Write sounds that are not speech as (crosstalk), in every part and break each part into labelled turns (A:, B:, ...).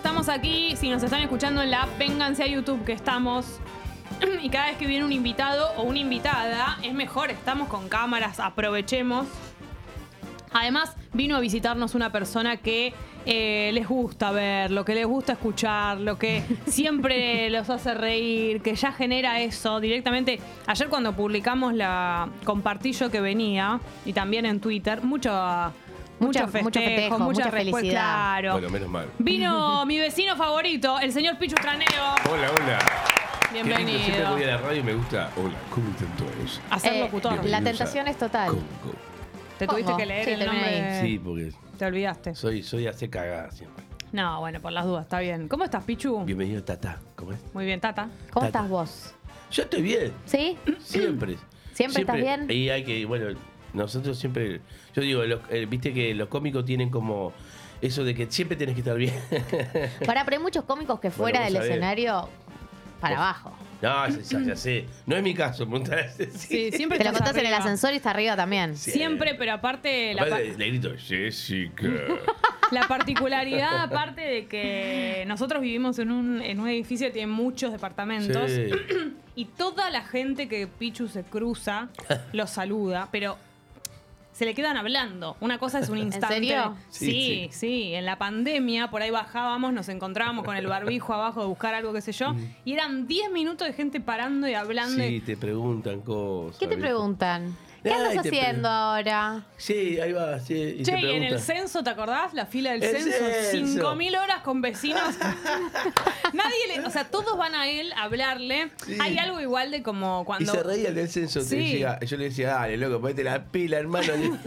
A: estamos aquí. Si nos están escuchando en la app, vénganse a YouTube que estamos. (clears throat) Y cada vez que viene un invitado o una invitada, es mejor, estamos con cámaras, aprovechemos. Además, vino a visitarnos una persona que eh, les gusta ver, lo que les gusta escuchar, lo que (laughs) siempre los hace reír, que ya genera eso directamente. Ayer cuando publicamos la compartí yo que venía, y también en Twitter, mucho, mucho
B: Mucho-
A: festejo,
B: mucho festejo,
A: mucha,
B: felicidad.
A: Claro.
C: Bueno, menos mal.
A: Vino (laughs) mi vecino favorito, el señor Pichu Tranero.
C: Hola, hola. Lindo, Siempre
A: Bienvenido.
C: voy a la radio y me gusta. Hola, ¿cómo están todos?
A: A ser
B: Eh,
A: locutor.
B: La tentación es total.
C: Congo.
A: Te tuviste
B: Congo.
A: que leer
B: Sí,
A: el nombre.
C: Sí, porque
A: Te olvidaste.
C: soy, soy hace cagada siempre.
A: No, bueno, por las dudas, está bien. ¿Cómo estás, Pichu?
C: Bienvenido, Tata. ¿Cómo es?
A: Muy bien, Tata.
B: ¿Cómo
C: Tata.
B: estás vos?
C: Yo estoy bien,
B: ¿Sí?
C: siempre.
B: ¿Siempre estás bien?
C: Y hay que, bueno, nosotros siempre. Yo digo, los- eh, viste que los cómicos tienen como eso de que siempre tenés que estar bien. (laughs)
B: Para, pero hay muchos cómicos que fuera del escenario, para abajo.
C: no, ya, ya- sé. No es mi caso, preguntás.
A: Sí, siempre
B: Te lo contás en el ascensor y está arriba también.
C: Sí.
A: Siempre, pero aparte la,
C: Aparte,
A: pa-
C: le grito, Jessica. (laughs)
A: la particularidad, aparte de que nosotros vivimos en un, en un edificio que tiene muchos departamentos
C: Sí. (clears throat)
A: y toda la gente que Pichu se cruza (laughs) los saluda, pero se le quedan hablando. Una cosa es un instante.
B: serio?
A: Sí,
C: Sí,
A: sí,
C: sí.
A: En la pandemia, por ahí bajábamos, nos encontrábamos con el barbijo abajo de buscar algo, qué sé yo, y eran 10 minutos de gente parando y hablando.
C: Sí,
A: y-
C: te preguntan cosas.
B: ¿Qué te
C: ¿viste?
B: preguntan? ¿Qué
C: Ay, pre-
B: haciendo ahora?
C: Sí, ahí va, sí. Y
A: Che,
C: te
A: y en el censo, ¿te acordás? La fila del
C: El
A: censo,
C: censo.
A: 5.000 horas con vecinos. (laughs) Nadie le, o sea, todos van a él a hablarle.
C: Sí.
A: Hay algo igual de como
C: Y
A: cuando
C: se reía del censo. te
A: Sí.
C: decía- yo le decía, dale, loco, ponete la pila, hermano. (laughs)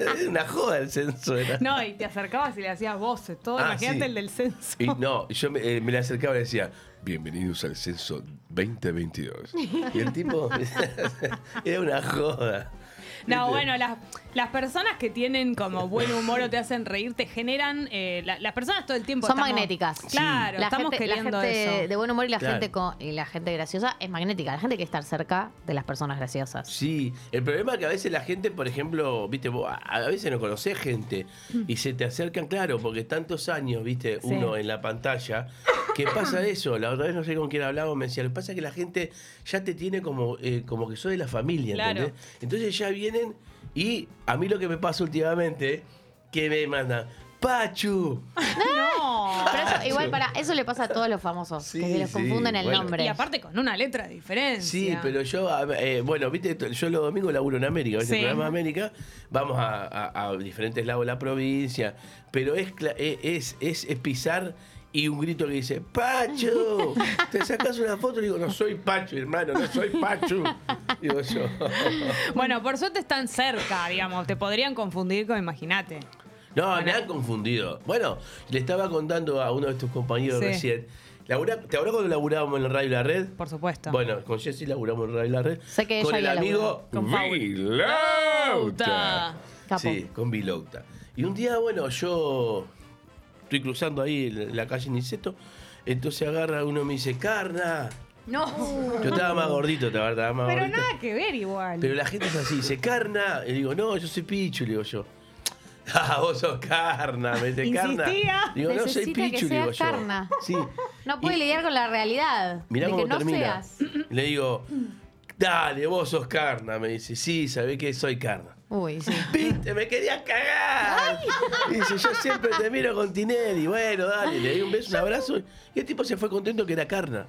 C: (laughs) Una joda el censo. Era.
A: No, y te acercabas y le hacías voces, todo.
C: Ah,
A: Imagínate
C: sí.
A: el del censo.
C: Y no, yo me, eh, me le acercaba y le decía, bienvenidos al censo 2022. Y el tipo (laughs) era una joda.
A: No,
C: ¿Viste?
A: bueno, las, las personas que tienen como buen humor o te hacen reír, te generan. eh, la- las personas todo el tiempo.
B: Son
A: estamos-
B: magnéticas.
A: Claro,
B: La
A: estamos
B: gente, la
A: queriendo
B: gente
A: eso.
B: de buen humor y la,
C: Claro.
B: gente con- y la gente graciosa es magnética. La gente quiere estar cerca de las personas graciosas.
C: Sí, el problema es que a veces la gente, por ejemplo, viste, vos a a veces no conocés gente y se te acercan, claro, porque tantos años, viste,
A: Sí.
C: uno en la pantalla, que pasa eso. La otra vez no sé con quién hablaba, me decía, lo que pasa es que la gente ya te tiene como, eh, como que sos de la familia,
A: Claro.
C: ¿entendés? Entonces ya vienen y a mí lo que me pasa últimamente, que me mandan, Pachu.
A: No.
B: Pero eso, igual para eso le pasa a todos los famosos,
C: Sí,
B: que se les
C: sí,
B: confunden el
C: bueno.
B: nombre.
A: Y aparte con una letra de diferencia.
C: Sí, pero yo, eh, bueno, viste, yo los domingos laburo en América, ¿viste?
A: Sí.
C: el programa de América, vamos a, a- a diferentes lados de la provincia, pero es, es, es, es pisar y un grito que dice, Pacho, te sacas una foto y digo, no soy Pacho, hermano, no soy Pacho. Digo yo. (laughs)
A: Bueno, por suerte están cerca, digamos. Te podrían confundir con, imagínate.
C: No, me han confundido. Bueno, le estaba contando a uno de tus compañeros
A: Sí.
C: recién. labura- ¿Te acuerdas cuando laburábamos en la radio La Red?
A: Por supuesto.
C: Bueno, con Jessy laburamos en Radio La Red.
B: Sé que
C: con
B: ella
C: el amigo. Vilauta. Sí, con Vilauta. Y un día, bueno, yo estoy cruzando ahí la la calle Niceto. Entonces agarra uno y me dice, Carna.
A: No.
C: Yo estaba más gordito, te estaba más
A: Pero
C: gordito.
A: nada que ver igual.
C: Pero la gente es así, dice, Carna. Y digo, no, yo soy Pichu, le digo yo. (laughs) Ah, vos sos Carna, me dice Carna. Digo, no, soy
B: Necesita que
C: Pichu, le digo yo.
B: Carna.
C: Sí. (laughs)
B: No puede
C: Y-
B: lidiar con la realidad
C: Mirá
B: de
C: cómo
B: que no
C: termina.
B: seas.
C: Le digo, dale, vos sos carna. Me dice, sí, sabés que soy carna.
B: Uy, sí.
C: Viste, me querías cagar. Y dice, yo siempre te miro con Tinelli. Bueno, dale, le di un beso, un abrazo. Y el tipo se fue contento que era carna.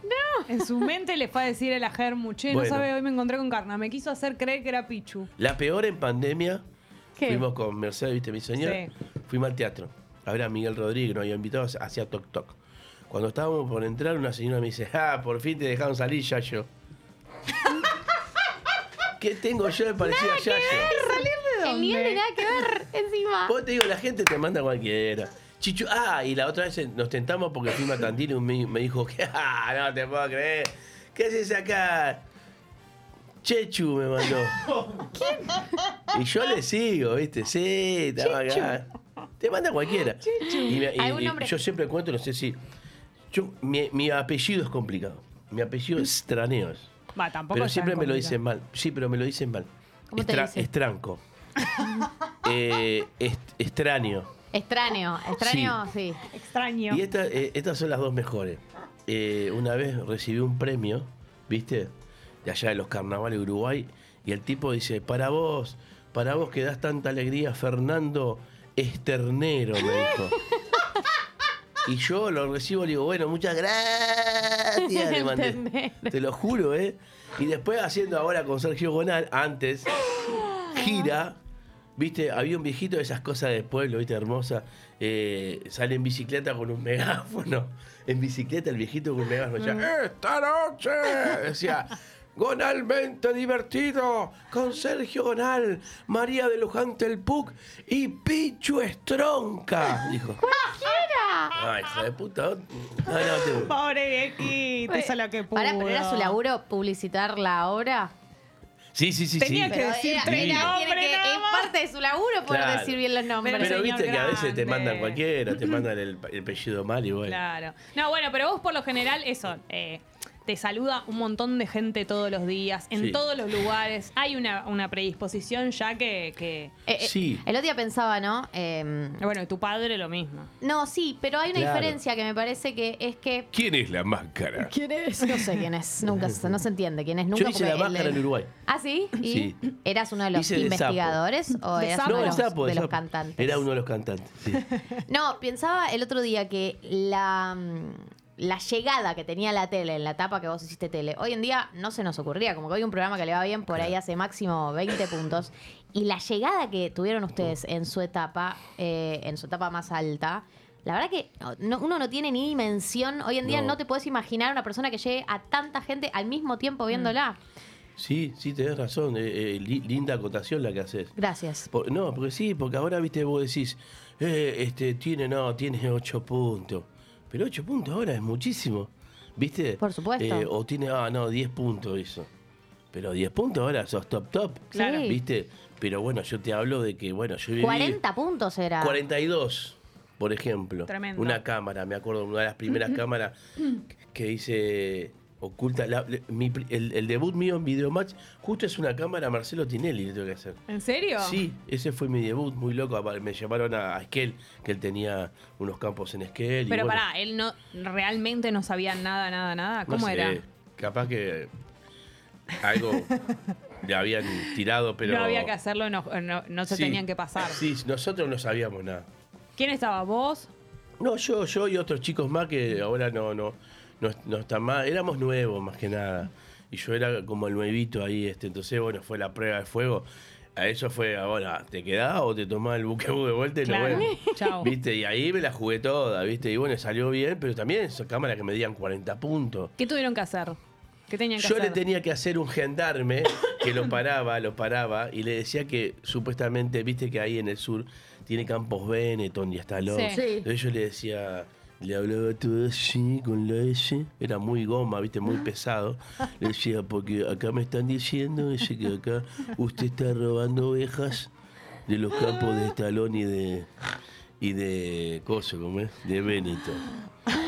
A: En su mente le fue a decir el Germu, che, no sabe, hoy me encontré con Carna. Me quiso hacer creer que era Pichu.
C: La peor en pandemia,
A: ¿Qué?
C: fuimos con Mercedes, viste, mi señora.
A: Sí.
C: Fuimos al teatro. A ver a Miguel Rodríguez, nos había invitado, hacía toc toc. Cuando estábamos por entrar, una señora me dice, ah, por fin te dejaron salir, Yayo. (laughs) ¿Qué tengo yo de parecido a Yayo?
B: Nivel de nada que ver (laughs) encima.
C: Vos te digo, la gente te manda cualquiera. Chichu, ah, y la otra vez nos tentamos porque fuimos a Tandil y me, me dijo, (laughs) ah, no te puedo creer. ¿Qué haces acá? Chechu me mandó. (laughs) Y yo le sigo, ¿viste? Sí, estaba acá. Te manda cualquiera. Y, me- y-
B: ¿Algún
C: y
B: nombre?
C: yo siempre cuento, no sé si. Yo, mi, mi apellido es complicado. Mi apellido es Straneos.
A: Va, tampoco
C: Pero siempre me lo dicen mal. Sí, pero me lo dicen mal.
B: ¿Cómo te dicen?
C: Estranco. Eh, est- extraño.
B: Extraño, extraño, sí.
A: Extraño.
C: Y esta- eh, estas son las dos mejores. Eh, una vez recibí un premio, ¿viste? De allá de los carnavales de Uruguay. Y el tipo dice, para vos, para vos que das tanta alegría, Fernando Esternero, me dijo. Y yo lo recibo y digo, bueno, muchas gracias. Le mandé. (laughs) Te lo juro, ¿eh? Y después haciendo ahora con Sergio Gonal, antes, gira, viste, había un viejito de esas cosas de pueblo, viste, hermosa, eh, sale en bicicleta con un megáfono. (laughs) En bicicleta el viejito con un megáfono decía, esta noche, decía, Gonalmente divertido, con Sergio Gonal, María de Luján Telpuc y Pichu Estronca, dijo. Ay, hijo de puta. No, no, te-
A: Pobre viejito, hizo lo que pudo.
B: Pará, pero era su laburo publicitar la obra.
C: Sí, sí, sí,
A: Tenía
C: sí.
A: que decir
B: era-
A: tres
B: era- tiene
A: nombres
B: que-
A: nada
B: es parte de su laburo poder
C: Claro.
B: decir bien los nombres.
A: Pero
C: Pero viste que a veces te
A: grande.
C: mandan cualquiera, te (laughs) mandan el, el apellido mal y bueno.
A: Claro. No, bueno, pero vos por lo general, eso, eh, te saluda un montón de gente todos los días, en
C: Sí.
A: todos los lugares. Hay una, una predisposición ya que, que-
B: Eh, eh,
C: Sí.
B: El otro día pensaba, ¿no? Em,
A: Bueno, tu padre lo mismo.
B: no, sí, pero hay una
C: Claro.
B: diferencia que me parece que es que.
C: ¿Quién es la máscara? (laughs)
B: ¿Quién es? No sé quién es. Nunca se- no se entiende quién es. Nunca
C: Yo hice la
B: el-
C: máscara en Uruguay.
B: ¿Ah, sí? ¿Y
C: Sí.
B: eras uno de los
C: Hice de sapo.
B: investigadores o
A: De
B: eras uno
C: No,
B: de los,
C: sapo,
B: de los
C: sapo.
B: cantantes?
C: Era uno de los cantantes, sí. (laughs)
B: No, pensaba el otro día que la, mm, la llegada que tenía la tele en la etapa que vos hiciste tele, hoy en día no se nos ocurría. Como que hoy un programa que le va bien, por ahí hace máximo 20 puntos. Y la llegada que tuvieron ustedes en su etapa, eh, en su etapa más alta, la verdad que no- uno no tiene ni dimensión. Hoy en día no,
C: No.
B: te puedes imaginar una persona que llegue a tanta gente al mismo tiempo viéndola.
C: Sí, sí, tenés razón. eh, eh, li- linda acotación la que haces.
B: Gracias.
C: Por- no, porque sí, porque ahora, viste, vos decís, eh, este, tiene, no, tiene 8 puntos. Pero 8 puntos ahora es muchísimo, ¿viste?
B: Por supuesto.
C: Eh, o tiene, ah, no, 10 puntos eso. Pero 10 puntos ahora sos top top,
B: Claro. Sí.
C: ¿viste? Pero bueno, yo te hablo de que, bueno, yo viví...
B: 40 puntos era.
C: 42, por ejemplo.
A: Tremendo.
C: Una cámara, me acuerdo, una de las primeras (clears throat) cámaras que hice oculta. la- mi el, el debut mío en Videomatch, justo es una cámara Marcelo Tinelli, le tengo que hacer.
A: ¿En serio?
C: Sí, ese fue mi debut, muy loco. Me llamaron a, a Esquel, que él tenía unos campos en Esquel. y
A: Pero
C: bueno,
A: pará, él no realmente no sabía nada, nada, nada.
C: no
A: ¿Cómo
C: sé,
A: era?
C: Capaz que algo (laughs) le habían tirado, pero.
A: no había que hacerlo, no, no- no se
C: Sí.
A: tenían que pasar.
C: Sí, nosotros no sabíamos nada.
A: ¿Quién estaba? ¿Vos?
C: No, yo, yo y otros chicos más que ahora no, no, no, no están más. Éramos nuevos más que nada. Y yo era como el nuevito ahí, este. Entonces, bueno, fue la prueba de fuego. A eso fue, ahora, ¿te quedás o te tomás el buquebú de vuelta y no
A: Claro.
C: bueno? (laughs)
A: Chao.
C: ¿Viste? Y ahí me la jugué toda, ¿viste? Y bueno, salió bien, pero también esas cámaras que medían 40 puntos.
A: ¿Qué tuvieron que hacer? ¿Qué tenían que
C: Yo
A: hacer?
C: le tenía que hacer un gendarme que lo paraba, lo paraba y le decía que supuestamente, viste que ahí en el sur tiene campos Benetton y hasta los.
A: Sí.
B: Sí.
C: Entonces yo le decía, le hablaba todo así con la S, era muy goma, viste, muy pesado. Le decía, porque acá me están diciendo dice, que acá usted está robando ovejas de los campos de Estalón y de y de ¿cómo es? De Benetton.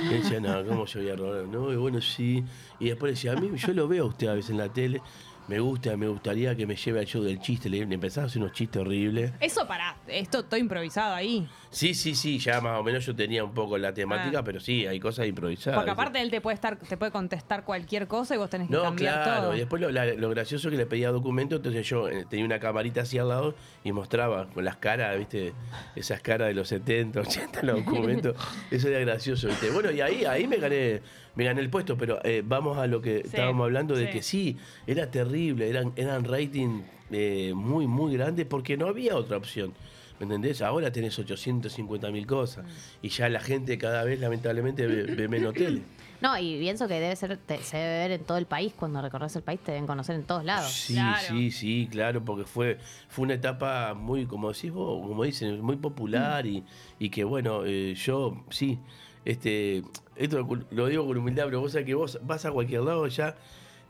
C: Y decía, no, ¿cómo yo voy a robar? No, y bueno, sí. Y después decía, a mí, yo lo veo a usted a veces en la tele, me gusta, me gustaría que me lleve al show del chiste. Le, le empezaba a hacer unos chistes horribles.
A: Eso pará, esto todo improvisado ahí.
C: Sí, sí, sí, ya más o menos yo tenía un poco la temática,
A: Ah.
C: pero sí, hay cosas improvisadas.
A: Porque aparte él te puede estar, te puede contestar cualquier cosa y vos tenés que
C: No,
A: cambiar
C: claro,
A: todo.
C: y después lo, la- lo gracioso es que le pedía documentos, entonces yo eh, tenía una camarita así al lado y mostraba con las caras, viste, esas caras de los 70, 80, los documentos, (laughs) eso era gracioso, viste. Bueno, y ahí, ahí me gané, me gané el puesto, pero eh, vamos a lo que
A: Sí,
C: estábamos hablando de
A: sí.
C: que sí, era terrible, eran, eran rating eh, muy, muy grandes porque no había otra opción. ¿Me entendés? Ahora tenés 850 mil cosas y ya la gente cada vez lamentablemente ve, ve menos (coughs) tele.
B: No, y pienso que debe ser, te- se debe ver en todo el país. Cuando recorres el país te deben conocer en todos lados.
C: Sí,
A: Claro.
C: sí, sí, claro, porque fue, fue una etapa muy, como decís vos, como dicen, muy popular y, y que bueno, eh, yo sí, este, esto lo digo con humildad, pero vos sabés que vos vas a cualquier lado ya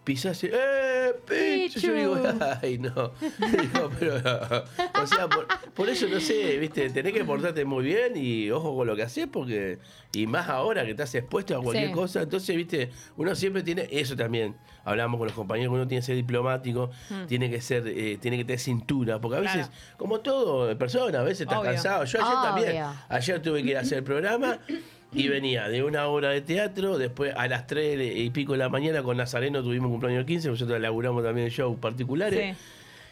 C: pisás, ¡eh! Pichu! Yo digo, (laughs) ay, no. (laughs) Digo, pero, (laughs) o sea, por, por eso no sé, viste, tenés que portarte muy bien y ojo con lo que haces, porque, y más ahora que estás expuesto a cualquier
A: Sí.
C: cosa, entonces, viste, uno siempre tiene, eso también, hablamos con los compañeros, uno tiene que ser diplomático, tiene que ser, eh, tiene que tener cintura, porque a veces,
A: Mm. Claro.
C: como todo en persona, a veces estás
A: Obvio.
C: cansado. Yo ayer también, ayer tuve que ir a hacer el programa. Y venía de una obra de teatro, después a las 3 y pico de la mañana con Nazareno tuvimos cumpleaños 15, nosotros laburamos también shows particulares.
A: Sí.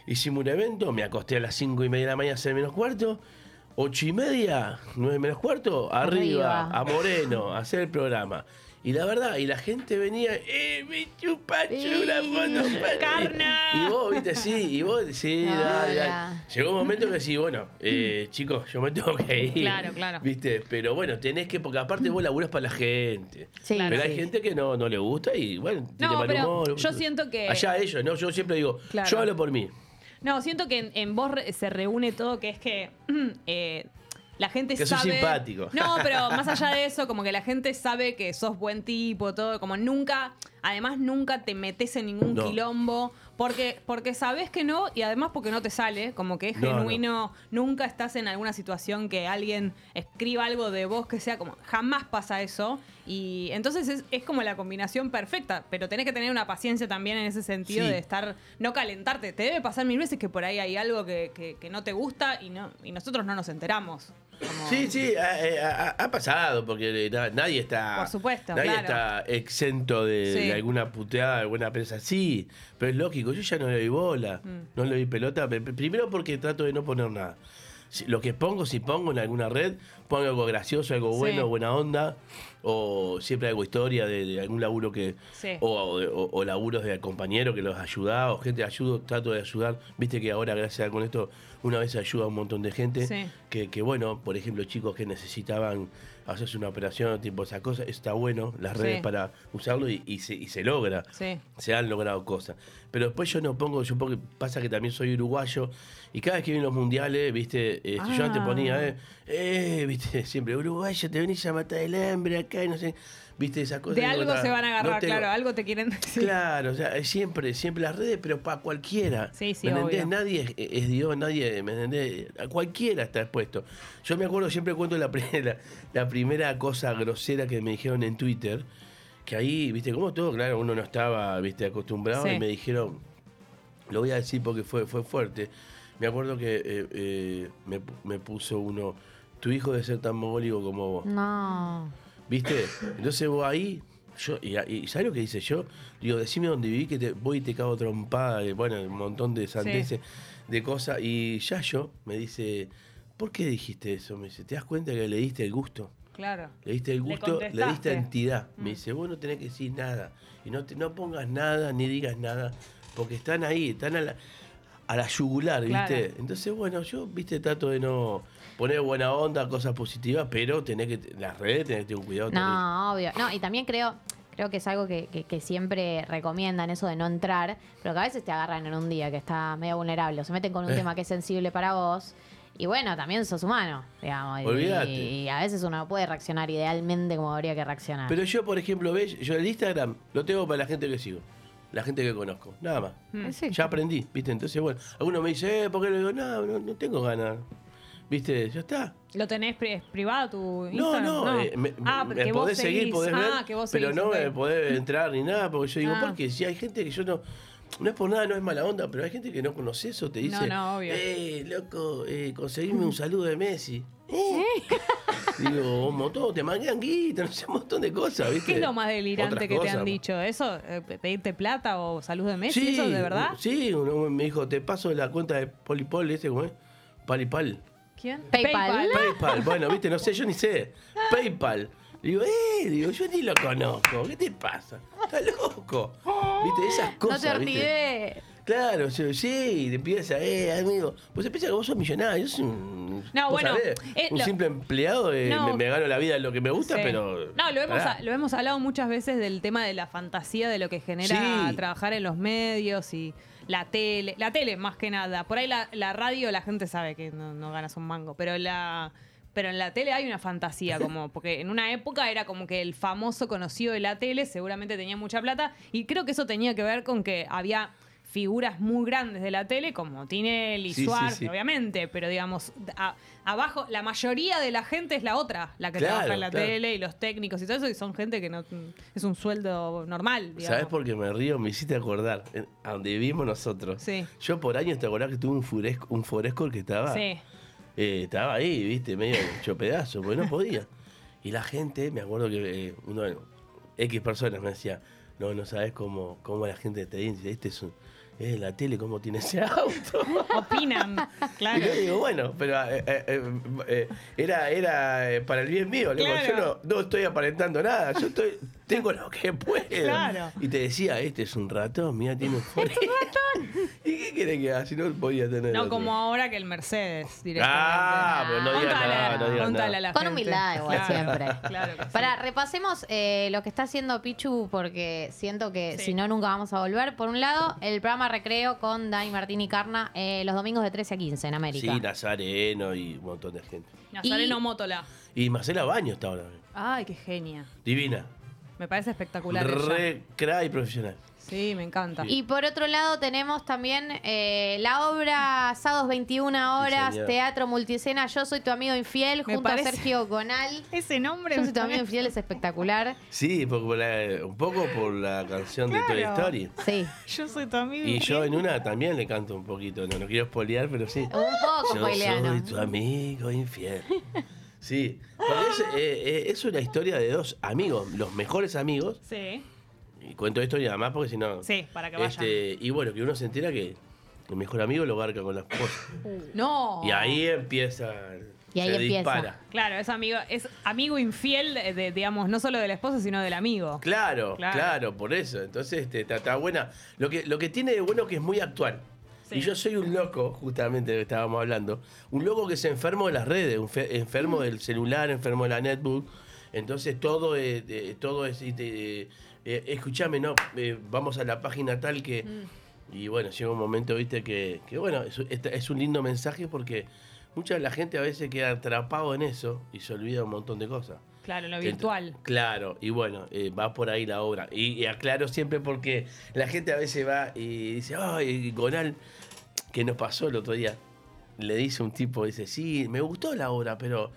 C: Hicimos un evento, me acosté a las 5 y media de la mañana, 6 menos cuarto. 8 y media, 9 menos cuarto, arriba,
B: Arriba.
C: a Moreno, a hacer el programa. Y la verdad, y la gente venía, ¡eh, mi chupachu, la foto! pa-".
A: ¡Carna!
C: Y vos, viste, sí, y vos, sí, (laughs)
B: No,
C: dale, dale. Llegó un momento que decís, bueno, eh, (laughs) chicos, yo me tengo que ir.
A: Claro, claro.
C: ¿Viste? Pero bueno, tenés que, porque aparte vos laburás para la gente.
B: Sí,
C: pero hay
B: sí.
C: gente que no, no le gusta y bueno, tiene
A: No,
C: mal
A: pero
C: humor.
A: yo siento que-
C: Allá ellos, ¿no? Yo siempre digo,
A: Claro.
C: yo hablo por mí.
A: No, siento que en, en vos se reúne todo, que es que (clears throat) eh, la gente
C: Que
A: sabe.
C: simpático.
A: No, pero (laughs) más allá de eso, como que la gente sabe que sos buen tipo, todo, como nunca, además nunca te metes en ningún
C: No.
A: quilombo, porque, porque sabes que no, y además porque no te sale, como que es
C: No, no.
A: genuino, nunca estás en alguna situación que alguien escriba algo de vos que sea como, jamás pasa eso. Y entonces es, es como la combinación perfecta, pero tenés que tener una paciencia también en ese sentido
C: Sí.
A: de estar, no calentarte. Te debe pasar mil veces que por ahí hay algo que, que- que no te gusta y, no, y nosotros no nos enteramos. Como-
C: Sí, sí, ha, eh, ha- ha pasado, porque na- nadie está.
A: Por supuesto,
C: Nadie
A: claro.
C: está exento de,
A: Sí.
C: de alguna puteada, de alguna prensa. Sí, pero es lógico, yo ya no le doy bola,
A: Mm.
C: no le doy pelota. pe- pe- Primero porque trato de no poner nada. Lo que pongo, si pongo en alguna red, pongo algo gracioso, algo
A: Sí.
C: bueno, buena onda, o siempre algo historia de, de algún laburo que.
A: Sí.
C: O, o- o laburos de compañeros que los ayuda, o gente ayudo, trato de ayudar. Viste que ahora, gracias a con esto, una vez ayuda a un montón de gente
A: Sí.
C: que, que, bueno, por ejemplo, chicos que necesitaban hacerse una operación, tipo esa cosa, está bueno, las redes para usarlo y, y se, y se logra. Se han logrado cosas. Pero después yo no pongo, yo porque pasa que también soy uruguayo y cada vez que vienen los mundiales, viste, este, yo antes
A: Ah.
C: ponía, eh, eh, viste, (laughs) siempre, uruguayo, te venís a matar el hambre acá y no sé, viste, esas cosas.
A: De algo
C: "Nah,
A: se van a
C: no
A: agarrar,
C: tengo".
A: claro, algo te quieren (laughs) decir.
C: Claro, o sea, siempre, siempre las redes, pero para cualquiera.
A: Sí, sí,
C: ¿Me entendés? Nadie es, es Dios, nadie, ¿me entendés? A cualquiera está expuesto. Yo me acuerdo, siempre cuento la (laughs) primera, la primera cosa grosera que me dijeron en Twitter, que ahí, viste, como todo, claro, uno no estaba, viste, acostumbrado,
A: Sí.
C: y me dijeron, lo voy a decir porque fue, fue fuerte. Me acuerdo que eh, eh, me, me puso uno, tu hijo debe ser tan mogólico como vos.
B: No.
C: ¿Viste? Entonces vos ahí, yo, y, y ¿sabes lo que dice yo? Digo, decime dónde viví que te voy y te cago trompada, y bueno, un montón de sandeces, de cosas. Y ya yo me dice, ¿por qué dijiste eso? Me dice, ¿te das cuenta que le diste el gusto?
A: Claro.
C: Le diste el gusto, le, diste entidad.
A: Mm.
C: Me dice, vos no tenés que decir nada. Y no, te, no pongas nada ni digas nada, porque están ahí, están a la, a la yugular, ¿viste? Entonces, bueno, yo, viste, trato de no poner buena onda, cosas positivas, pero tenés que, las redes tenés que tener un cuidado.
B: No, obvio. No, y también creo, creo que es algo que, que- que siempre recomiendan, eso de no entrar, pero que a veces te agarran en un día que está medio vulnerable, o se meten con un
C: Eh.
B: tema que es sensible para vos. Y bueno, también sos humano, digamos.
C: Olvídate.
B: Y, a veces uno no puede reaccionar idealmente como habría que reaccionar.
C: Pero yo, por ejemplo, ves, yo el Instagram lo tengo para la gente que sigo, la gente que conozco, nada más.
A: Mm.
B: Sí.
C: Ya aprendí, ¿viste? Entonces, bueno, alguno me dice, eh, ¿por qué le digo? No, no, no tengo ganas. ¿Viste? Ya está.
A: ¿Lo tenés pri- privado tu
C: No,
A: Instagram?
C: no, eh, me,
A: ah,
C: me
A: que vos
C: podés seguir,
A: seguís.
C: podés ver,
A: ah, que vos
C: pero
A: seguís,
C: no
A: ok.
C: me podés entrar ni nada, porque yo digo,
A: Ah.
C: porque si hay gente que yo no, no es por nada, no es mala onda, pero hay gente que no conoce eso, te dice,
A: no, obvio.
C: eh, loco, eh, conseguime un saludo de Messi. Eh. (laughs) Digo, un montón, te manguean guita, (laughs) no sé, un montón de cosas, ¿viste?
A: ¿Qué es lo más delirante
C: Otras
A: que te han dicho? ¿Eso? Eh, ¿Pedirte plata o salud de Messi?
C: Sí,
A: ¿Eso de verdad?
C: Sí, uno me dijo, te paso la cuenta de Polipol, ese, ¿cómo es? Palipal.
A: ¿Quién?
B: PayPal.
C: PayPal, bueno, viste, no sé, yo ni sé. PayPal. Digo, eh, digo, yo ni lo conozco. ¿Qué te pasa? Estás loco. (laughs) Viste, esas
B: no
C: cosas.
B: te
C: ¿viste? Claro, sí, te empieza, eh, amigo. Pues se piensa que vos sos millonario. Yo soy un.
A: No, bueno,
C: sabés,
A: eh,
C: un
A: lo-
C: simple empleado, eh,
A: No.
C: me, me gano la vida en lo que me gusta,
A: Sí.
C: pero.
A: No, lo hemos,
C: pará.
A: lo hemos hablado muchas veces del tema de la fantasía de lo que genera
C: Sí.
A: trabajar en los medios y la tele. La tele, más que nada. Por ahí la, la radio, la gente sabe que no, no ganas un mango, pero la. Pero en la tele hay una fantasía, como, (laughs) porque en una época era como que el famoso conocido de la tele seguramente tenía mucha plata, y creo que eso tenía que ver con que había figuras muy grandes de la tele, como Tinelli,
C: Sí,
A: Suárez,
C: sí.
A: obviamente, pero digamos, a- abajo, la mayoría de la gente es la otra, la que
C: Claro,
A: trabaja en la
C: claro.
A: tele y los técnicos y todo eso, y son gente que no es un sueldo normal, digamos.
C: ¿Sabes por qué me río? Me hiciste acordar. en- A donde vivimos nosotros. Yo por años te acordás que tuve un, furesco, un forescore que estaba. Eh, estaba ahí, viste, medio hecho pedazo, porque no podía. Y la gente, me acuerdo que eh, uno, X personas me decía, no, no sabes cómo, cómo la gente te dice, este es un, es de la tele, cómo tiene ese auto. (laughs)
A: Opinan, claro.
C: Y yo digo, bueno, pero eh, eh, eh, eh, era, era eh, para el bien mío. digo,
A: Claro.
C: Yo no, no estoy aparentando nada, yo estoy, tengo lo que puedo.
A: Claro.
C: Y te decía, este es un ratón, mira, tiene (laughs) un ratón. (laughs) ¿Y qué quiere que haga si no podía tener
A: No
C: otro?
A: como ahora que el Mercedes directamente.
C: Ah, pero no digas nada, no digas
A: contale
C: nada.
A: a la
B: Con
A: gente.
B: humildad igual
A: Claro,
B: siempre. (laughs)
A: Claro que sí.
B: Para, repasemos eh, lo que está haciendo Pichu, porque siento que
A: Sí.
B: si no, nunca vamos a volver. Por un lado, el programa Recreo con Dani Martín y Carna eh, los domingos de 13 a 15 en América.
C: Sí, Nazareno y un montón de gente.
A: Nazareno
B: Y-
A: Mótola.
C: Y Marcela Baño está ahora.
A: Ay, qué genia.
C: Divina.
A: Me parece espectacular. ella.
C: Re cra y profesional.
A: Sí, me encanta.
B: Y por otro lado tenemos también eh, la obra Sábados 21 horas. Teatro Multicena, Yo soy tu amigo infiel,
A: Me
B: junto
A: parece-
B: a Sergio Gonal. (laughs)
A: Ese nombre
B: Yo soy tu amigo
A: parece-
B: infiel es espectacular.
C: Sí, porque por la- un poco por la canción de Toy
A: Claro.
C: Story.
B: Sí,
A: Yo soy tu amigo.
C: Y yo en una también le canto un poquito. No, no quiero espolear, pero sí.
B: un poco,
C: Yo soy tu amigo infiel. Sí, porque es, eh, eh, es una historia de dos amigos, los mejores amigos.
A: Sí.
C: Y cuento esto y nada más porque si no.
A: Sí, para que vayan.
C: Este, y bueno, que uno se entera que el mejor amigo lo garca con la esposa.
A: No.
C: Y ahí empieza.
B: Y ahí
C: se
B: empieza.
C: dispara.
A: Claro, es amigo, es amigo infiel, de, de, digamos, no solo del esposo, sino del amigo.
C: Claro,
A: Claro.
C: claro, por eso. Entonces este, está, está buena. Lo que, lo que tiene de bueno que es muy actual.
A: Sí.
C: Y yo soy un loco, justamente de que estábamos hablando, un loco que se enfermo de las redes, un fe- enfermo del celular, enfermo de la netbook. Entonces todo es, eh, todo es, te- eh, escúchame, no, eh, vamos a la página tal que...
A: Mm.
C: Y bueno, llega un momento, viste, que, que bueno, es- es un lindo mensaje porque mucha de la gente a veces queda atrapado en eso y se olvida un montón de cosas.
A: Claro, lo virtual.
C: Claro, y bueno, eh, va por ahí la obra. Y, y aclaro siempre porque la gente a veces va y dice, ay, Gonal, que nos pasó el otro día. Le dice un tipo, dice, sí, me gustó la obra, pero,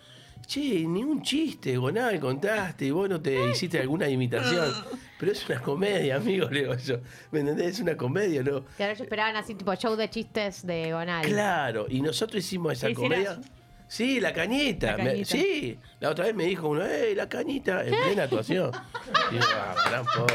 C: che, ni un chiste, Gonal, contaste, y vos no te hiciste alguna imitación. (laughs) Pero es una comedia, amigo, le digo yo. ¿Me entendés? Es una comedia, ¿no?
B: Que ahora ellos esperaban así, tipo show de chistes de Gonal.
C: Claro, y nosotros hicimos esa
A: ¿Qué hicieras?
C: Sí, la cañita.
A: La
C: Me-
A: cañita.
C: sí, la otra vez me dijo uno, ¡eh, la cañita! En plena actuación. (laughs) Y digo, ah, poco.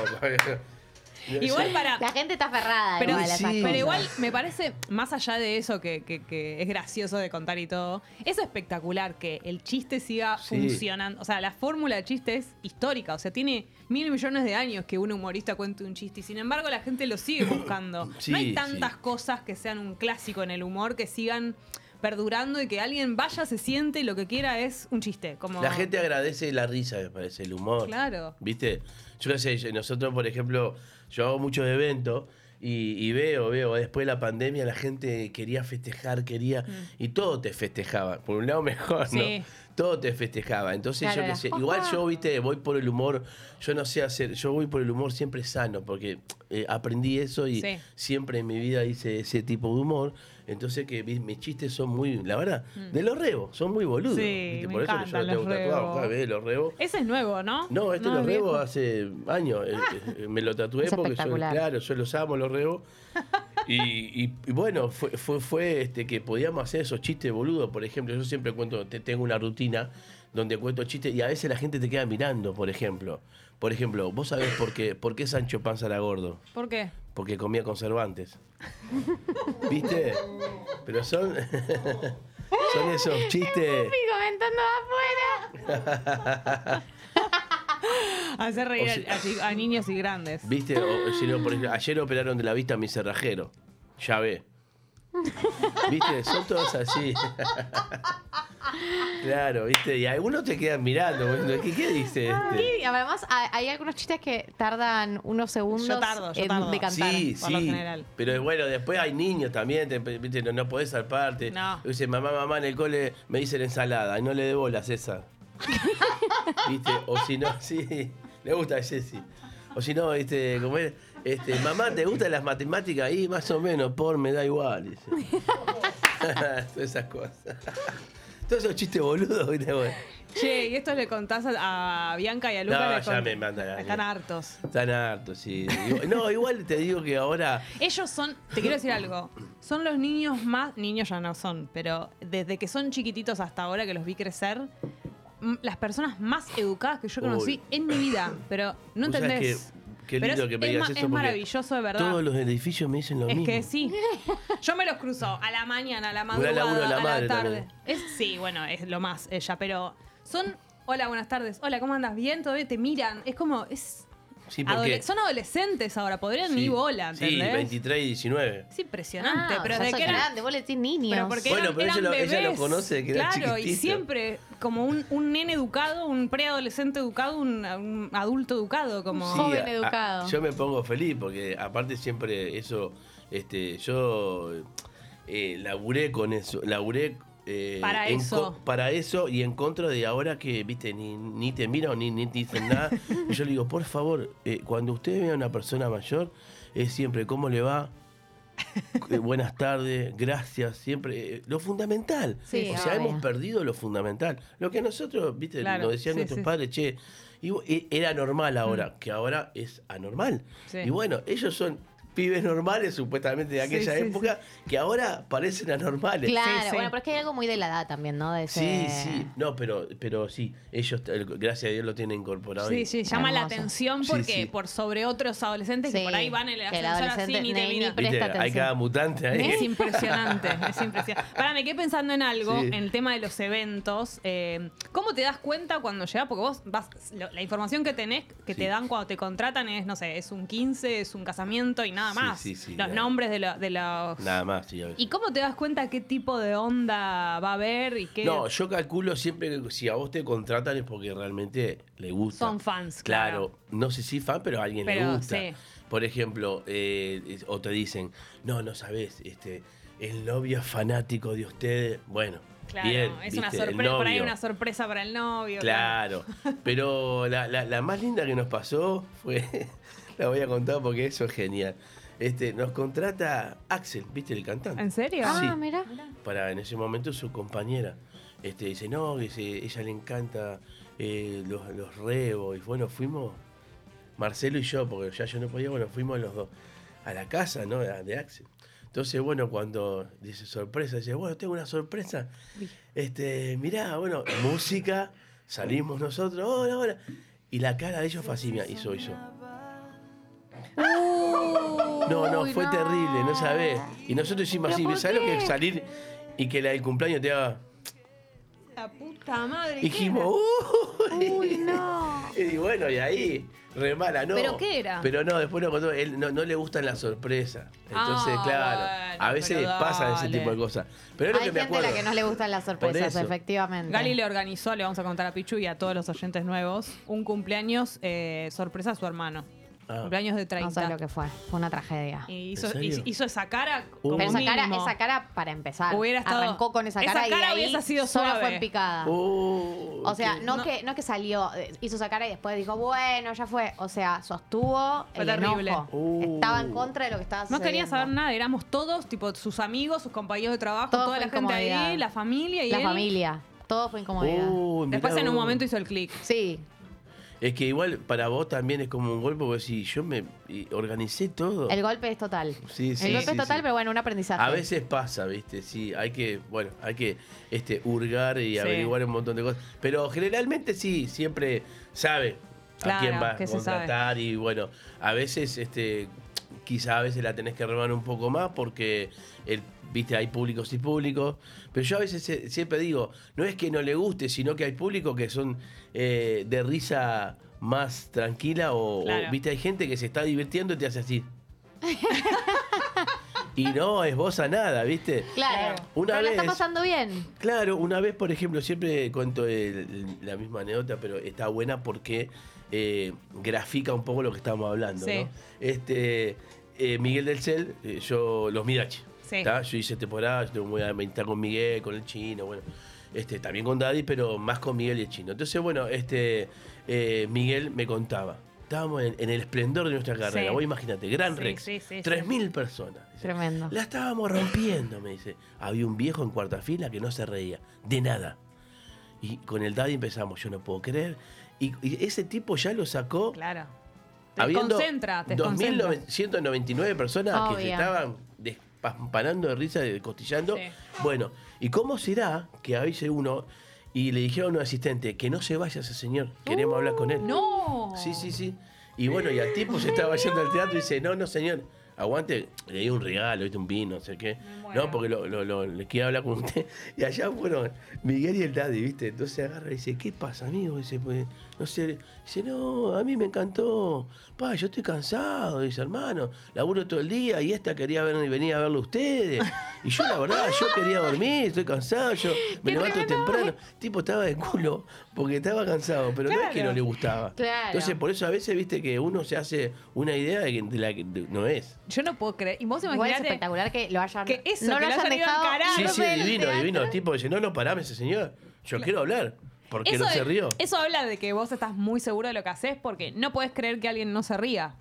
C: (laughs)
A: Igual para.
B: La gente está aferrada
A: Pero,
B: igual
C: sí.
A: pero me parece, más allá de eso que, que- que es gracioso de contar y todo, es espectacular que el chiste siga
C: Sí.
A: funcionando. O sea, la fórmula de chiste es histórica. O sea, tiene mil millones de años que un humorista cuente un chiste. Y sin embargo, la gente lo sigue buscando.
C: Sí, (clears throat)
A: no hay tantas
C: sí.
A: cosas que sean un clásico en el humor que sigan perdurando y que alguien vaya, se siente y lo que quiera es un chiste. Como...
C: La gente agradece la risa, me parece, el humor.
A: Claro.
C: ¿Viste? Yo qué sé, nosotros, por ejemplo, yo hago muchos eventos y, y veo, veo, después de la pandemia la gente quería festejar, quería, y todo te festejaba. Por un lado mejor, ¿no?
A: Mm. Sí.
C: Todo te festejaba. Entonces
B: Claro,
C: yo qué sé, igual yo, viste, voy por el humor, yo no sé hacer, yo voy por el humor siempre sano, porque eh, aprendí eso y
A: Sí.
C: siempre en mi vida hice ese tipo de humor. Entonces que vi- mis chistes son muy, la verdad, de los rebos, son muy boludos.
A: Mm.
C: Por eso yo
A: encantan
C: lo tengo
A: los
C: tatuado acá, ¿ves? Los rebos.
A: Ese es nuevo, ¿no?
C: No, este
A: es
C: los
A: viejo.
C: rebos hace años. eh, eh, me lo tatué
B: Es
C: porque claro, yo los amo, los rebos. (laughs) Y, y- y bueno, fue, fue, fue este, que podíamos hacer esos chistes boludos. Por ejemplo, yo siempre cuento, te, tengo una rutina donde cuento chistes y a veces la gente te queda mirando, por ejemplo. Por ejemplo, ¿vos sabés por qué, por qué Sancho Panza era gordo?
A: ¿Por qué?
C: Porque comía conservantes. (laughs) ¿Viste? Pero son, (laughs) son esos chistes.
B: Comentando afuera. (laughs)
A: Hacer reír
C: O
A: a-
C: sea-
A: a, chi- a niños y grandes.
C: ¿Viste? O, si no, por ejemplo, ayer operaron de la vista a mi cerrajero. Ya ve. ¿Viste? Son todos así. Claro, ¿viste? Y algunos te quedan mirando. ¿Qué, qué dice este?
B: Y además hay, hay algunos chistes que tardan unos segundos
A: Yo tardo, yo
B: en
A: tardo.
B: decantar.
C: Sí,
A: por lo
C: sí.
A: general.
C: Pero bueno, después hay niños también, te- ¿viste? No, no podés salparte.
A: No.
C: Dice, mamá, mamá, en el cole me dicen ensalada. Y no le dé bola, César. (laughs) ¿Viste? O si no, (laughs) sí. Le gusta a Ceci. O si no, ¿viste? Como es, Este, mamá, ¿te gustan las matemáticas? Ahí más o menos, por me da igual. dice. (laughs) Todas esas cosas. Todos esos chistes boludos, ¿viste? Bueno,
A: Che, y esto le contás a, a Bianca y a Luca.
C: No, ya me mandan
A: Están hartos.
C: están hartos, sí. No, igual te digo que ahora.
A: Ellos son, te quiero decir algo, son los niños más, niños ya no son, pero desde que son chiquititos hasta ahora que los vi crecer, las personas más educadas que yo conocí
C: Uy.
A: en mi vida, pero no entendés.
C: Qué
A: Pero
C: lindo
A: es-
C: que me
A: es
C: digas
A: ma-
C: eso.
A: es
C: porque
A: maravilloso, de verdad.
C: Todos los edificios me dicen lo
A: Es
C: mismo.
A: que sí. (laughs) Yo me los cruzo a la mañana, a la madrugada,
C: laburo de la
A: a la
C: madre
A: tarde.
C: también.
A: Es, sí, bueno, es lo más ella, pero son. Hola, buenas tardes. Hola, ¿cómo andas? Bien, todavía te miran. Es como. Es,
C: Sí, porque.
A: adole- son adolescentes ahora, podrían
C: sí,
A: ni bola,
C: Sí,
A: ¿entendés?
C: 23 y 19.
A: Es impresionante,
B: Ah,
A: pero
B: ya sos
A: que eran.
B: grande, vos le decís niños.
A: Pero porque
C: Bueno,
A: eran,
C: pero ella
A: eran
C: lo- ella lo
A: bebés.
C: conoce, que era
A: Claro, y siempre como un, un nene educado, un preadolescente educado, un, un adulto educado, como.
B: Sí. Joven
C: a- a-
B: educado.
C: yo me pongo feliz porque aparte siempre eso, este, yo eh, laburé con eso, laburé eh,
A: Para eso.
C: para eso y en contra de ahora que, viste, ni, ni te miran ni, ni te dicen nada. (laughs) y yo le digo, por favor, eh, cuando usted vea a una persona mayor, es siempre, ¿cómo le va? (laughs) Eh, buenas tardes, gracias, siempre. lo fundamental.
B: Sí,
C: o sea,
B: obvio.
C: hemos perdido lo fundamental. Lo que nosotros, viste,
A: Claro,
C: nos decían
A: sí,
C: nuestros
A: sí.
C: padres, che, y, era normal ahora, que ahora es anormal. Y bueno, ellos son pibes normales, supuestamente de aquella
A: sí,
C: época, que ahora parecen anormales.
B: Claro,
A: Sí, sí.
B: bueno, pero es que hay algo muy de la edad también, ¿no? De ese...
C: Sí, sí, no, pero, pero sí, ellos, gracias a Dios, lo tienen incorporado.
A: Sí,
C: y-
A: sí, llama la atención porque
C: sí.
A: por sobre otros adolescentes que por ahí van en el ascensor así
B: adolescente
A: ni te
B: ni- presta
C: Hay cada mutante ahí.
A: Es (laughs) impresionante, es impresionante. Para, me quedé pensando en algo,
C: Sí.
A: en el tema de los eventos. eh, ¿Cómo te das cuenta cuando llegas? Porque vos vas, lo- la información que tenés, que
C: Sí.
A: te dan cuando te contratan es, no sé, es un 15, es un casamiento y nada
C: Sí,
A: más.
C: sí, sí,
A: los
C: nada.
A: nombres de, lo- de los...
C: Nada más, sí.
A: ¿Y cómo te das cuenta qué tipo de onda va a haber y qué...
C: No, yo calculo siempre que si a vos te contratan es porque realmente le gusta.
A: Son fans,
C: Claro,
A: claro.
C: no sé si fan, pero a alguien le
A: Pero,
C: gusta.
A: sí.
C: Por ejemplo, eh, o te dicen, no, no sabes, este, el novio es fanático de ustedes. Bueno,
A: Claro,
C: bien,
A: es una sorpresa, por ahí una sorpresa para el novio.
C: Claro, pero la, la- la más linda que nos pasó fue, la voy a contar porque eso es genial. Este, nos contrata Axel, ¿viste el cantante?
A: ¿En serio?
B: Ah, mira.
C: para en ese momento su compañera. Este, dice, no, dice, ella le encanta eh, los, los rebos. Y bueno, fuimos, Marcelo y yo, porque ya yo no podía, bueno, fuimos los dos a la casa, ¿no? De, de Axel. Entonces, bueno, cuando dice sorpresa, dice, bueno, tengo una sorpresa. Este, mirá, bueno, música, salimos nosotros, hola, hola. Y la cara de ellos fue así, soy yo. No, no,
B: Uy,
C: fue
B: no.
C: terrible, no sabés. Y nosotros hicimos
B: ¿Pero
C: así,
B: por
C: ¿sabes lo que
B: qué?
C: salir y que la del cumpleaños te haga?
A: La puta madre.
C: Y
A: ¿qué
C: dijimos,
A: era?
C: uy.
B: Uy, no. (laughs)
C: Y bueno, y ahí, re mala, ¿no?
A: ¿Pero qué era?
C: Pero no, después nos contó, él no, no le gustan las sorpresas. Entonces,
A: Ah,
C: claro,
A: bueno,
C: a veces
A: pero
C: pasan ese
A: dale.
C: tipo de cosas. Pero es lo
B: Hay
C: que me
B: gente a
C: acuerdo.
B: la que no le gustan las sorpresas,
C: eso.
B: efectivamente.
A: Gali le organizó, le vamos a contar a Pichu y a todos los oyentes nuevos, un cumpleaños eh, sorpresa a su hermano.
C: Ah.
A: Cumpleaños de 30.
B: No sé lo que fue. Fue una tragedia.
A: Y hizo, hizo- hizo esa cara
C: Uh.
A: como
B: Pero esa cara, esa cara, para empezar,
A: Hubiera estado-
B: arrancó con esa
A: esa
B: cara y
A: cara
B: de ahí
A: sido
B: solo
A: suave.
B: fue en picada.
C: Uh,
B: O sea, no,
A: No.
B: Que, no que salió, eh, hizo esa cara y después dijo, bueno, ya fue. O sea, sostuvo
A: Fue
B: el
A: terrible.
B: enojo.
C: Uh.
B: Estaba en contra de lo que estaba
A: No
B: sucediendo.
A: quería saber nada, éramos todos, tipo sus amigos, sus compañeros de trabajo,
B: Todo
A: toda la gente ahí, la familia y
B: La
A: él.
B: familia. Todo fue incomodidad.
C: Uh, mirá
A: Después en un momento hizo el clic.
B: Sí.
C: Es que igual para vos también es como un golpe, porque si yo me organicé todo.
B: El golpe es total.
C: Sí, sí,
B: el golpe
C: sí,
B: es total, pero bueno, un aprendizaje.
C: A veces pasa, ¿viste? Sí, hay que, bueno, hay que este, hurgar y averiguar un montón de cosas. Pero generalmente sí, siempre sabe a quién va a contratar y bueno, a veces, este, quizá a veces la tenés que remar un poco más porque, el, viste, hay públicos y públicos. Pero yo a veces siempre digo, no es que no le guste, sino que hay públicos que son eh, de risa más tranquila o, viste, hay gente que se está divirtiendo y te hace así. (laughs) y no esboza nada, ¿viste?
B: Claro.
C: Una
B: pero la está pasando bien.
C: Claro, una vez, por ejemplo, siempre cuento el- la misma anécdota, pero está buena porque eh, grafica un poco lo que estamos hablando.
A: Sí.
C: ¿no? Este, eh, Miguel del Cel, eh, yo, los Mirachi.
A: Sí.
C: ¿tá? Yo hice temporada, yo voy a meditar con Miguel, con el chino, bueno. Este, también con Daddy, pero más con Miguel y el chino. Entonces, bueno, este, eh, Miguel me contaba. Estábamos en, en el esplendor de nuestra carrera.
A: Sí.
C: Vos imagínate, Gran
A: Sí,
C: Rex.
A: sí, sí,
C: 3.000 personas. dice.
B: Tremendo.
C: La estábamos rompiendo, me dice. Había un viejo en cuarta fila que no se reía. De nada. Y con el daddy empezamos, yo no puedo creer. Y, y ese tipo ya lo sacó
A: Claro. Te
C: habiendo
A: concentra, te concentra.
C: 2.199 personas que se
B: Obvio.
C: estaban despampanando de risa, de costillando.
A: Sí.
C: Bueno, ¿y cómo será que avise uno y le dijeron a un asistente que no se vaya ese señor? Queremos hablar con él.
A: ¡No!
C: Sí, sí, sí. Y bueno, y al tipo se estaba yendo al teatro y dice, no, no, señor, aguante, le di un regalo, ¿viste? un vino, no sé qué. No, porque lo, lo, lo- le quiero hablar con usted. (laughs) Y allá fueron Miguel y el Daddy, ¿viste? Entonces agarra y dice, ¿qué pasa, amigo? Dice, pues, no sé. Dice, no, a mí me encantó. Pa, yo estoy cansado, dice, hermano. Laburo todo el día y esta quería ver, venir a verlo a ustedes. Y yo, la verdad, yo quería dormir, estoy cansado, yo (laughs) me levanto
A: tremendo.
C: temprano. El tipo estaba de culo porque estaba cansado, pero no es que no le gustaba.
B: Claro.
C: Entonces, por eso a veces, viste, que uno se hace una idea de, que, de la que no es.
A: Yo no puedo creer. Y vos
B: Igual es espectacular que lo hayan.
A: que eso,
B: no
A: que
B: lo hayan dejado.
A: encarar.
C: Sí,
A: no
C: sí, divino, divino. El tipo dice, no, no, parame ese señor. Yo quiero hablar. Porque
A: Eso,
C: no se rió.
A: eso habla de que vos estás muy seguro de lo que haces porque no podés creer que alguien no se ría.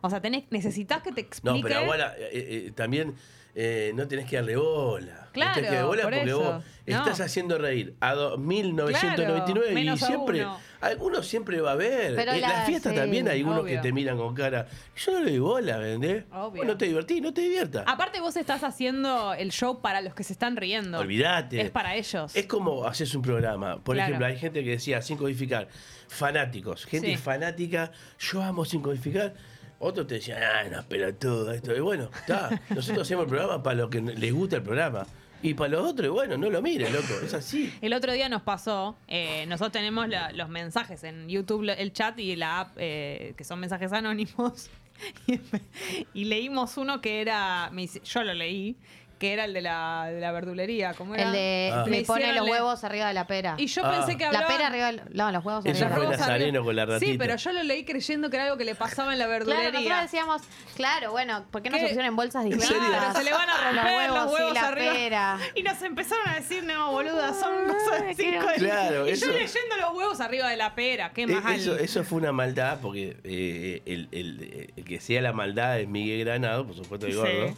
A: O sea, tenés, necesitas que te explique.
C: No, pero ahora eh, eh, también eh, no tenés que darle bola. No
A: Claro,
C: tenés que darle bola
A: por
C: porque
A: eso.
C: vos
A: No.
C: estás haciendo reír a 2.999
A: Claro,
C: y siempre.
A: uno.
C: Alguno siempre va a ver.
B: Pero
C: en
B: la-
C: las fiestas
B: sí,
C: también hay unos
A: obvio.
C: que te miran con cara. Yo no le doy bola, ¿vendés?
A: Obvio.
C: Vos no te divertís, no te diviertas.
A: Aparte, vos estás haciendo el show para los que se están riendo.
C: Olvídate.
A: Es para ellos.
C: Es como haces un programa. Por
A: Claro.
C: ejemplo, hay gente que decía sin codificar. Fanáticos. Gente
A: Sí.
C: fanática. Yo amo sin codificar. Otros te decían, ah, no, todo esto. Y bueno, está. Nosotros hacemos el programa para los que les gusta el programa. Y para los otros, bueno, no lo mires, loco. Es así.
A: El otro día nos pasó, eh, nosotros tenemos los mensajes en YouTube, el chat y la app, eh, que son mensajes anónimos. (laughs) Y, leímos uno que era, yo lo leí, que era el de la, de la verdulería. ¿cómo era?
B: El de
C: Ah.
B: me pone los huevos arriba de la pera.
A: Y yo
C: Ah.
A: pensé que
B: la
A: hablaba...
B: pera arriba del- No, los huevos arriba. de la
A: Los
B: pera.
C: Nazareno
A: arriba.
C: con la
A: Sí,
C: ratita.
A: pero yo lo leí creyendo que era algo que le pasaba en la
B: Claro,
A: verdulería.
B: nosotros decíamos, claro, bueno, ¿por qué no
A: ¿Qué?
B: se pusieron en bolsas
C: serio?
B: distintas?
A: Claro, se le van a romper los huevos,
B: y la
A: arriba.
B: pera.
A: Y nos empezaron a decir, no, boluda, son cosas de
B: Ay,
A: cinco
C: Claro,
A: Y
C: eso-
A: yo leyendo los huevos arriba de la pera, qué
C: Eh,
A: mal.
C: Eso, eso fue una maldad, porque eh, el, el- el que sea la maldad es Miguel Granado, por supuesto el
A: Sí.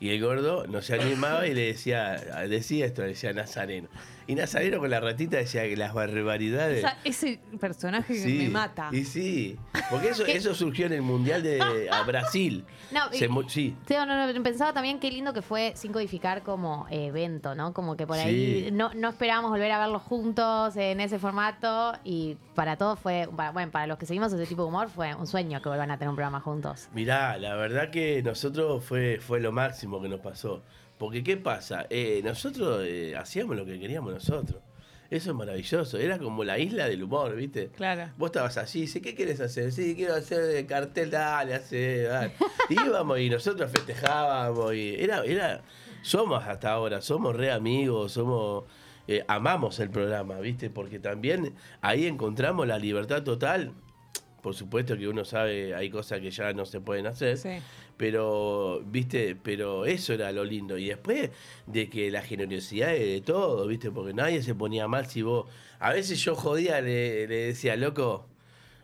C: Y el gordo no se animaba y le decía, decía esto, le decía Nazareno. Y Nazareno con la ratita decía que las barbaridades.
A: Esa- ese personaje que me mata.
C: Y sí, porque eso, (laughs) eso surgió en el Mundial de a Brasil. (laughs)
B: No,
C: Se sí.
B: No, no, pensaba también qué lindo que fue sin codificar como evento, ¿no? Como que por
C: Sí.
B: ahí no, no esperábamos volver a verlos juntos en ese formato y para todos fue, bueno, para los que seguimos ese tipo de humor fue un sueño que vuelvan a tener un programa juntos.
C: Mirá, la verdad que nosotros fue, fue lo máximo que nos pasó. Porque, ¿qué pasa? Eh, nosotros eh, hacíamos lo que queríamos nosotros. Eso es maravilloso. Era como la isla del humor, ¿viste?
A: Claro.
C: Vos estabas así, dice, ¿qué quieres hacer? Sí, quiero hacer de cartel, dale, hace, dale. Íbamos y nosotros festejábamos y era, era, somos hasta ahora, somos re amigos, somos, eh, amamos el programa, ¿viste? Porque también ahí encontramos la libertad total. Por supuesto que uno sabe, hay cosas que ya no se pueden hacer.
A: Sí.
C: Pero, viste, pero eso era lo lindo. Y después de que la generosidad de, de todo, viste, porque nadie se ponía mal si vos. A veces yo jodía, le, le decía, loco,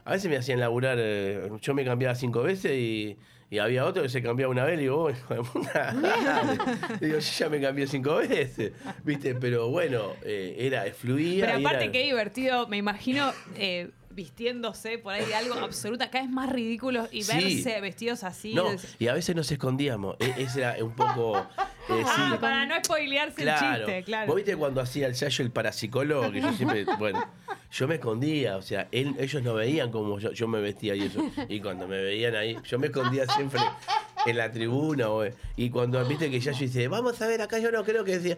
C: a veces me hacían laburar, eh, yo me cambiaba cinco veces y, y había otro que se cambiaba una vez y digo, "Oh, hijo de puta". (laughs) digo, yo ya me cambié cinco veces, viste, pero bueno, eh, era, fluía.
A: Pero aparte,
C: era-
A: qué divertido, me imagino eh, vistiéndose por ahí de algo absoluta, cada vez más ridículo y
C: Sí.
A: verse vestidos así.
C: No, y a veces nos escondíamos. E- Ese era un poco. eh,
A: Ah,
C: sí.
A: para no spoilearse el chiste, claro.
C: ¿Vos viste cuando hacía el Yayo el parapsicólogo? Que yo siempre, (laughs) bueno, yo me escondía, o sea, él- ellos no veían cómo yo, yo me vestía y eso. Y cuando me veían ahí, yo me escondía siempre en la tribuna. y cuando viste que Yayo dice, vamos a ver, acá yo no creo que decía,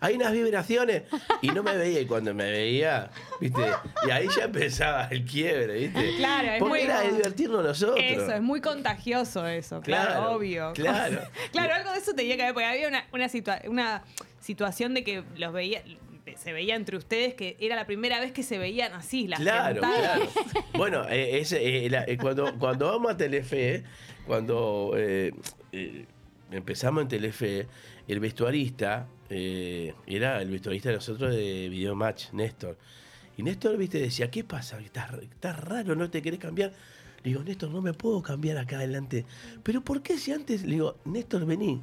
C: hay unas vibraciones. Y no me veía, y cuando me veía, viste, y ahí ya empezaba el quiebre, viste.
A: Claro, es
C: Porque
A: muy-
C: era de divertirnos nosotros.
A: Eso, es muy contagioso eso, claro,
C: Claro,
A: obvio.
C: claro. (laughs)
A: claro, algo de eso tenía que ver, porque había una, una, situa- una situación de que los veía, se veía entre ustedes que era la primera vez que se veían así, las
C: Claro, claro. (laughs) Bueno, eh, ese, eh, la- eh, cuando, cuando vamos a Telefe, cuando eh, eh, empezamos en Telefe, el vestuarista eh, era el vestuarista de nosotros de Videomatch, Néstor. Y Néstor, viste, decía, ¿qué pasa? Estás, raro, no te querés cambiar. Le digo, Néstor, no me puedo cambiar acá adelante. Pero ¿por qué si antes? Le digo, Néstor, vení.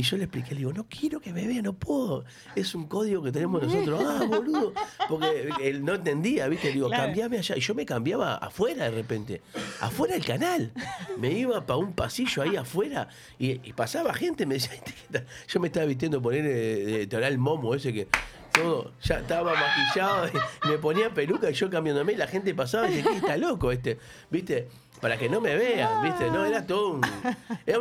C: Y yo le expliqué, le digo, no quiero que me vea, no puedo. Es un código que tenemos nosotros. (laughs) Ah, boludo. Porque él no entendía, ¿viste? Le digo,
A: Claro.
C: cambiame allá. Y yo me cambiaba afuera de repente. Afuera del canal. Me iba para un pasillo ahí afuera y, y pasaba gente, me decía, yo me estaba vistiendo poner de, el momo ese que todo, ya estaba maquillado, me ponía peluca y yo cambiándome, y la gente pasaba y decía, ¿qué está loco este? ¿Viste? Para que no me vean, ¿viste? No, era todo un, (laughs) era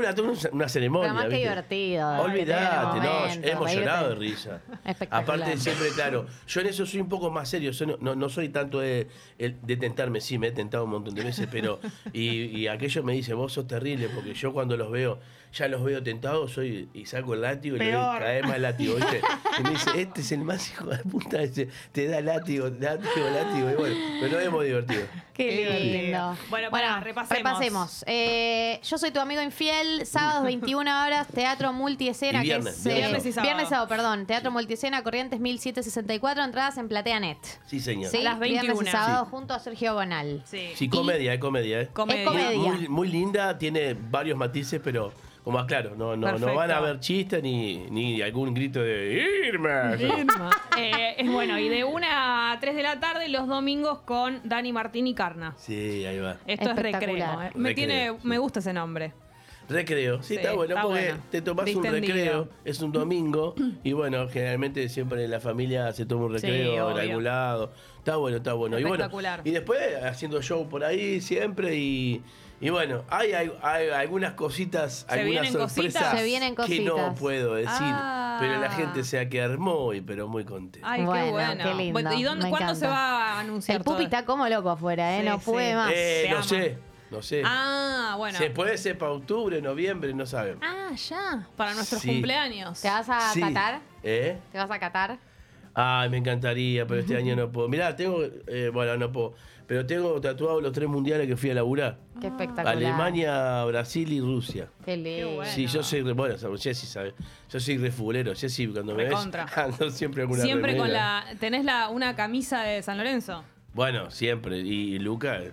C: una, ceremonia.
B: Pero más
C: ¿viste?
B: divertido. que
C: Olvídate,
B: tener
C: no, hemos llorado de risa. Aparte, siempre, claro, yo en eso soy un poco más serio, soy- no, no, soy tanto de, de tentarme, sí, me he tentado un montón de veces, pero, y, y aquello me dice, vos sos terrible, porque yo cuando los veo, ya los veo tentados, soy, y saco el látigo y le doy
A: Peor.
C: cada vez más látigo, ¿viste? (laughs) Y me dice, este es el más hijo de puta, ese, te da látigo, látigo, látigo, y bueno, pero nos hemos divertido.
B: Qué lindo.
A: Bueno, pará, repasemos.
B: repasemos. Eh, yo soy tu amigo infiel, sábados 21 horas, teatro multiescena.
C: Y
B: que
C: viernes,
B: es,
C: viernes.
B: eh,
A: Viernes y sábado.
B: Viernes y sábado, perdón. Teatro multiescena, Corrientes 1764, entradas en PlateaNet.
C: Sí, señor.
B: Sí,
A: A las
B: Viernes
A: 21.
B: y sábado
C: Sí.
B: junto a Sergio Bonal.
A: Sí.
C: Sí, comedia, es comedia, ¿eh?
A: Comedia.
B: Es comedia.
C: Muy, muy linda, tiene varios matices, pero como aclaro, no, no, no van a haber chistes ni, ni algún grito de Irma.
A: Irma. (laughs) Eh, es bueno, y de 1 a 3 de la tarde los domingos con Dani Martín y Carna.
C: Sí, ahí va.
A: Esto es recreo.
B: Espectacular.
A: eh. Me, tiene,
C: sí.
A: me gusta ese nombre.
C: Recreo, sí,
A: Sí,
C: está bueno,
A: está
C: porque
A: bueno.
C: te tomás un recreo, es un domingo, y bueno, generalmente siempre en la familia se toma un recreo en
A: obvio.
C: algún lado. Está bueno, está bueno. Y bueno,
A: Espectacular.
C: y después haciendo show por ahí siempre y. Y bueno, hay, hay, hay algunas cositas,
A: ¿Se
C: algunas sorpresas
A: cositas?
B: Se vienen
C: que no puedo decir,
A: Ah.
C: pero la gente se va a quedar muy, pero muy contenta.
A: Ay,
B: Bueno,
A: qué bueno.
B: qué lindo,
A: Bueno, ¿Y dónde,
B: me
A: cuándo
B: encanta.
A: se va a anunciar
B: El pupi
A: todo?
B: está como loco afuera, ¿eh?
A: Sí,
B: no
A: sí.
B: puede más.
C: Eh, no
A: ama.
C: sé, no sé.
A: Ah, bueno.
C: Se puede ser para octubre, noviembre, no sabemos.
A: Ah, ya. Para nuestros
C: Sí.
A: cumpleaños.
B: ¿Te vas a
C: Sí.
B: catar?
C: ¿Eh?
B: ¿Te vas a catar?
C: Ay, me encantaría, pero este año no puedo. Mirá, tengo, eh, bueno, no puedo, pero tengo tatuados los tres mundiales que fui a laburar.
B: Qué espectacular.
C: Alemania, Brasil y Rusia.
B: Qué lindo.
A: bueno.
C: Sí, yo soy, re- bueno, Jessy sabe, yo soy refulero, Jessy cuando me ves, (laughs) ando siempre con una
A: Siempre con
C: remera.
A: la. ¿Tenés la, una camisa de San Lorenzo?
C: Bueno, siempre, y Luca, eh,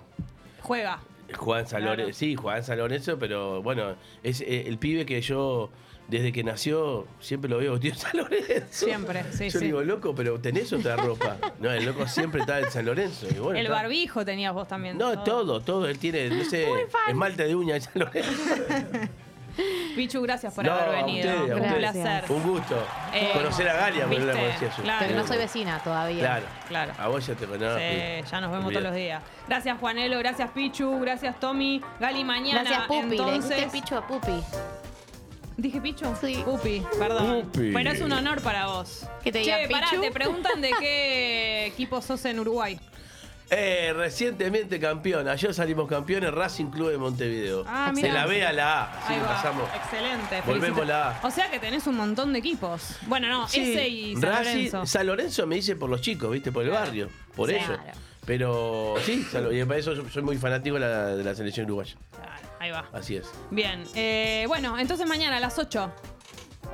A: Juega.
C: Juan San
A: Claro.
C: Lorenzo, sí, Juan San Lorenzo, pero bueno, es eh, el pibe que yo, desde que nació, siempre lo veo vestido de (laughs) San Lorenzo.
A: Siempre, sí,
C: Yo
A: sí.
C: digo, loco, pero tenés otra ropa. No, el loco siempre está en San Lorenzo. y bueno,
A: El
C: está.
A: barbijo tenías vos también.
C: No, todo, todo. Él tiene, no sé, esmalte de uña en San Lorenzo. (laughs)
A: Pichu, gracias por
C: No,
A: haber
C: a
A: venido.
C: ustedes, a
A: Un placer.
C: Un gusto.
A: Eh,
C: Conocer a Galia, porque no la conocía yo.
A: Claro.
B: Pero no soy vecina todavía.
C: Claro.
A: Claro.
C: A vos ya te conozco.
A: Sí, ya nos vemos todos los días. Gracias Juanelo, gracias Pichu, gracias Tommy, Gali mañana.
B: Gracias, Pupi. Le
A: Entonces,
B: dijiste picho a Pupi.
A: ¿Dije Pichu?
B: Sí.
A: Pupi, perdón.
C: Pupi.
A: Pero es un honor para vos.
B: Que te diga
A: Che, pará,
B: Pichu.
A: te preguntan de (laughs) qué equipo sos en Uruguay.
C: Eh, recientemente campeón. Ayer salimos campeones Racing Club de Montevideo.
A: Ah,
C: de la B a la A. Sí,
A: Ahí va.
C: pasamos.
A: Excelente.
C: Volvemos
A: felicita-
C: la A.
A: O sea que tenés un montón de equipos. Bueno, no,
C: Sí,
A: ese y San
C: Racing-
A: Lorenzo.
C: San Lorenzo me dice por los chicos, ¿viste? Por el
A: Claro.
C: barrio. Por
A: Sí.
C: ellos.
B: Claro.
C: Pero sí, San- y para eso yo soy muy fanático de la, de la selección uruguaya.
A: Claro, ahí va.
C: Así es.
A: Bien. Eh, bueno, entonces mañana a las 8.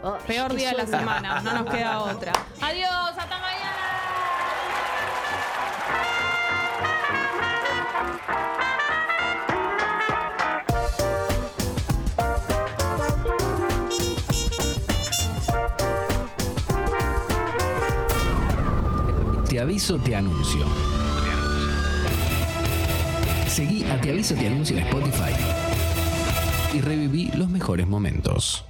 B: Oh,
A: Peor día de la semana. No nos queda (laughs) otra. Adiós, hasta mañana.
D: Te aviso, te anuncio. Seguí a Te aviso, te anuncio en Spotify y reviví los mejores momentos.